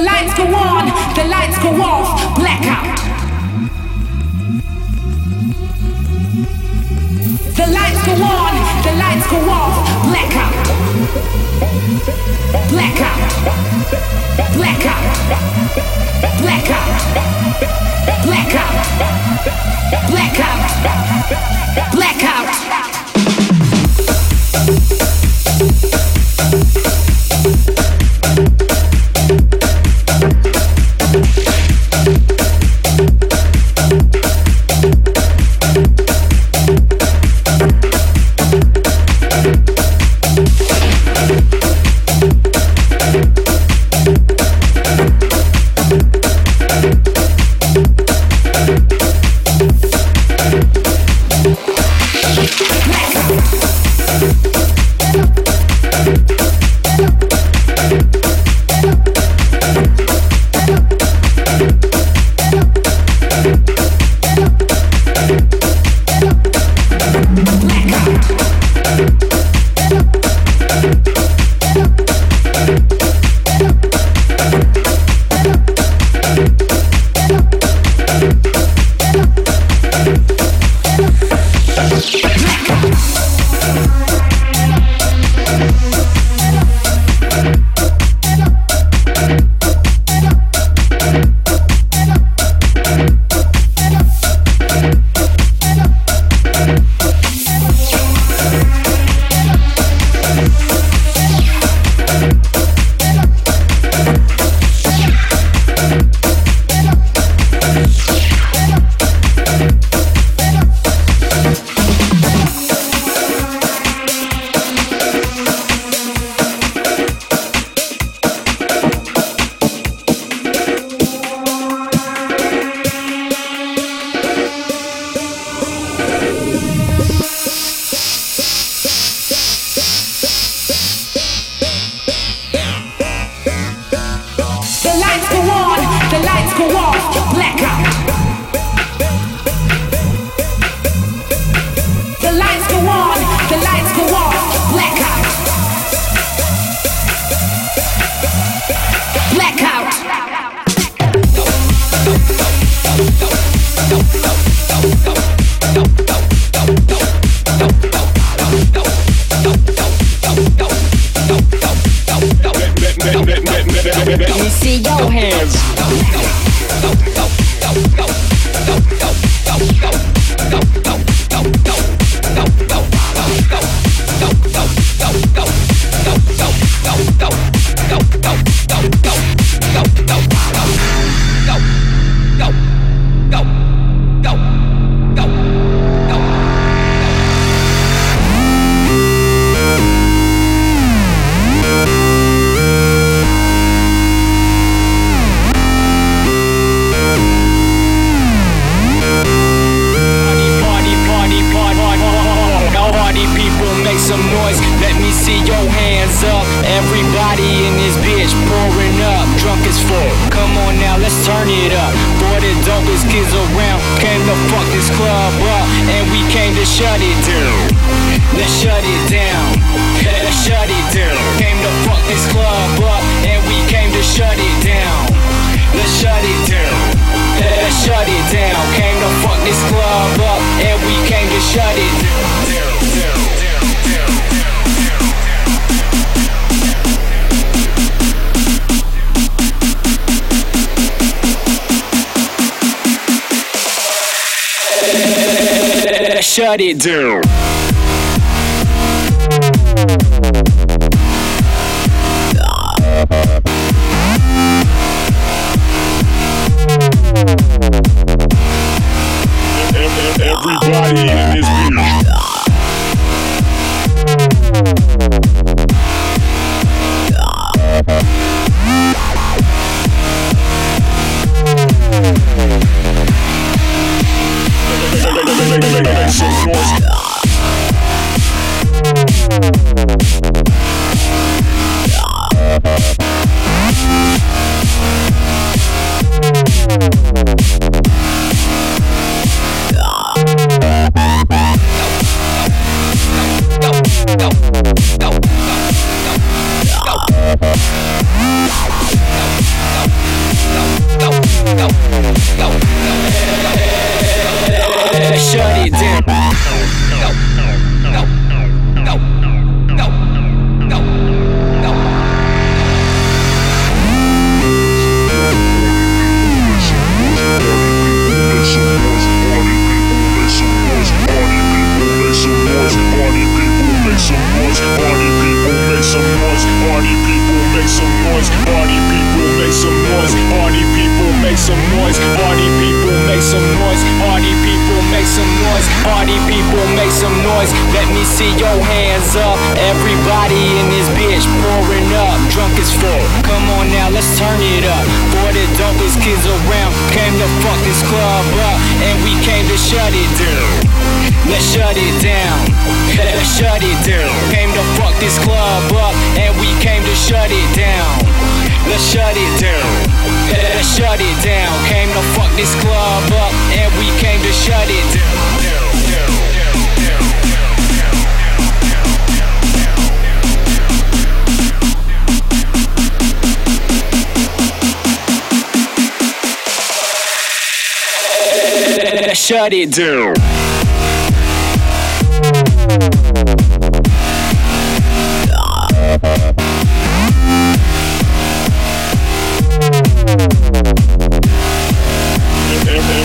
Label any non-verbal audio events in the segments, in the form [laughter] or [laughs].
The lights go on, the lights go off, blackout. The lights go on, the lights go off, blackout. Blackout. Blackout. Blackout. Blackout. Blackout. Blackout. Blackout. shut it down. shut it down. Everybody in this bitch pouring up, drunk as fuck. Come on now, let's turn it up. For the dopest kids around, came to fuck this club up, and we came to shut it down. Let's shut it down. Let's shut it down. Came to fuck this club up, and we came to shut it down. Let's shut it down. Let's shut it down. Came to fuck this club up, and we came to shut it down. Let's [laughs] shut it down.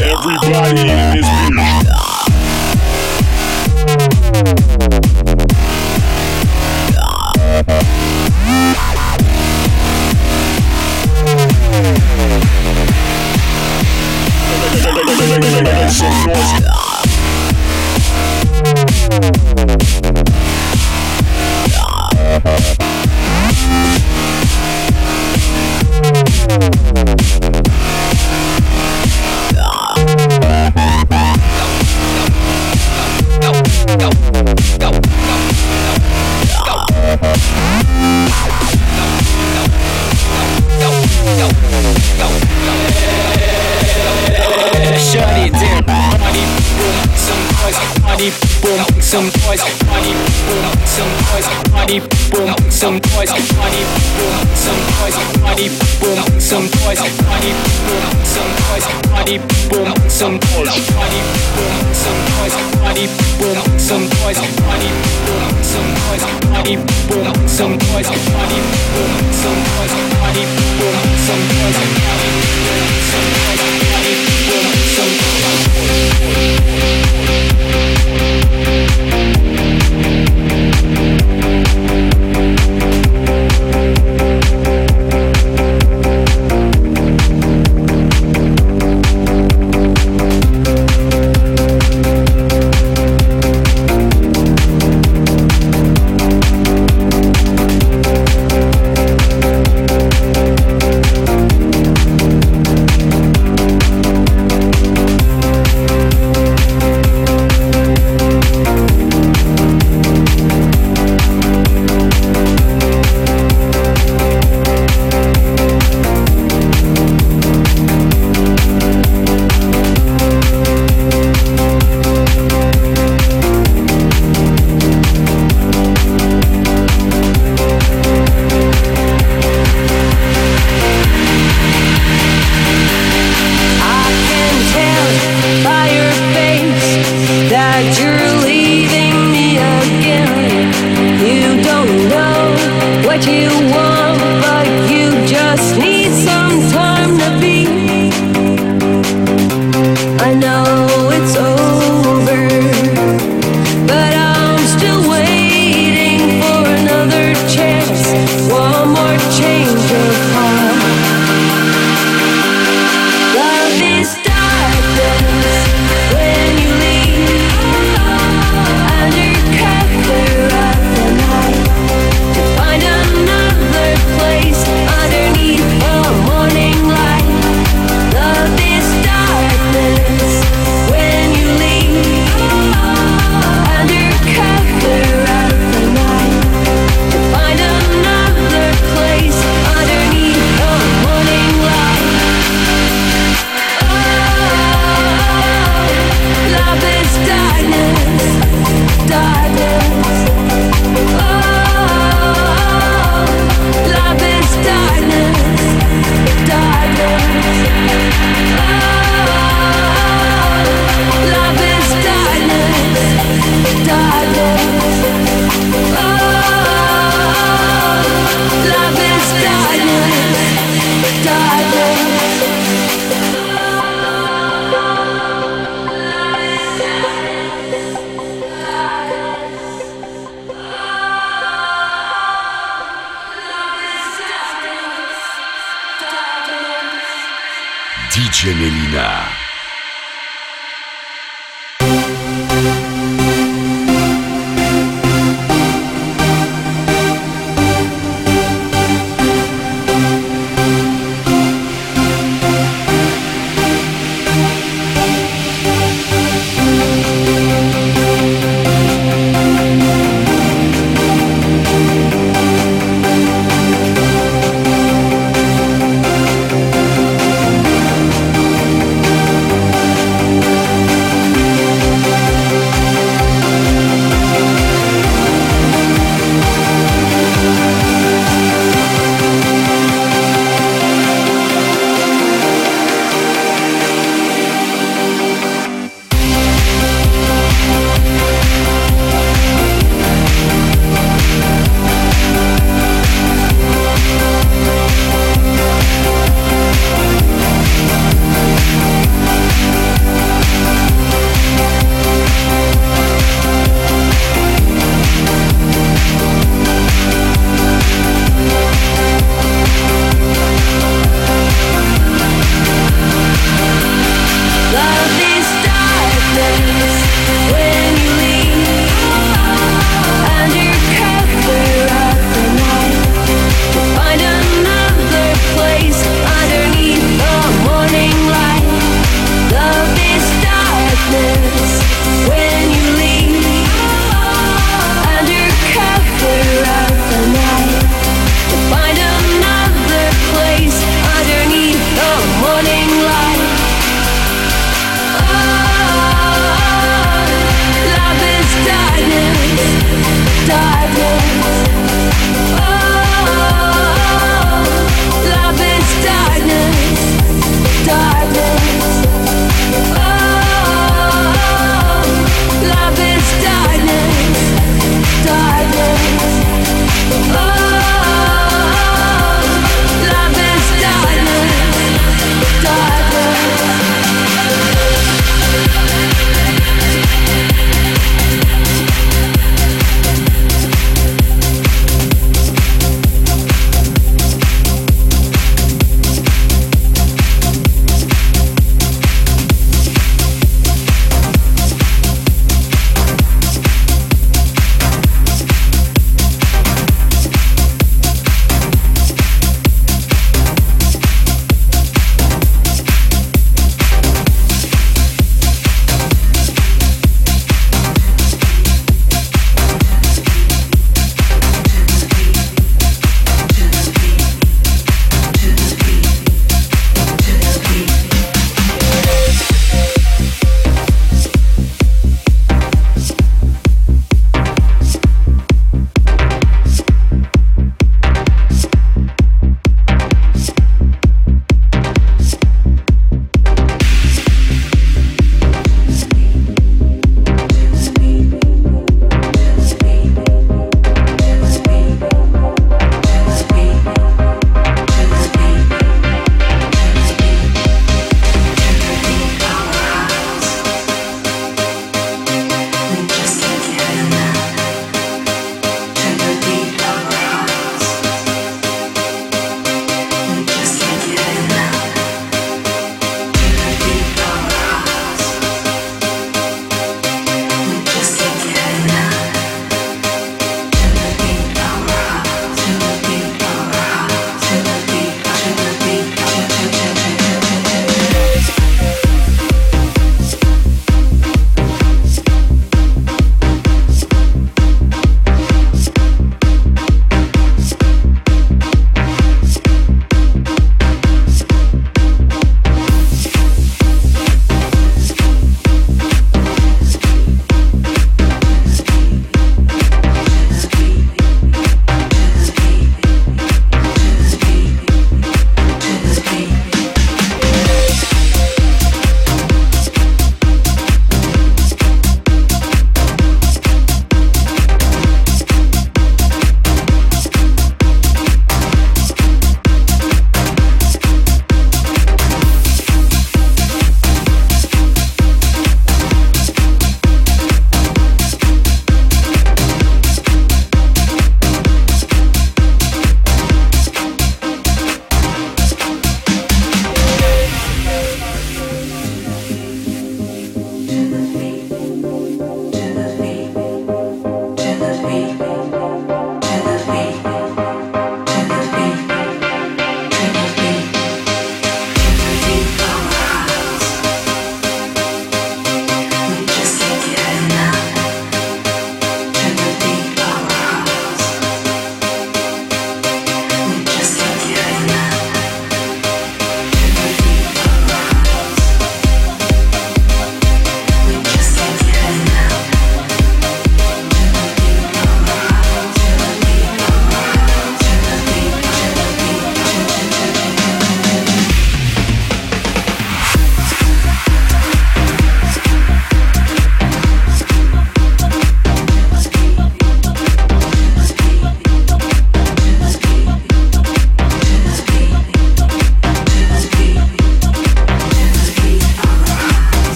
Everybody party boom, some boys. Party boom, some boys. Party boom, some boys. Party boom, some boys. Party boom, some boys. Party some boys. Party some boys.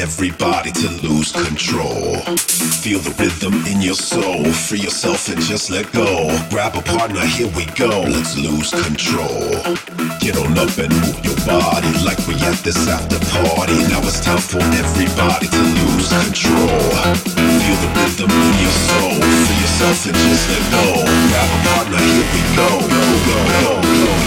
Everybody to lose control. Feel the rhythm in your soul. Free yourself and just let go. Grab a partner, here we go. Let's lose control. Get on up and move your body like we at this after party. Now it's time for everybody to lose control. Feel the rhythm in your soul. Free yourself and just let go. Grab a partner, here we go. Go, go, go, go,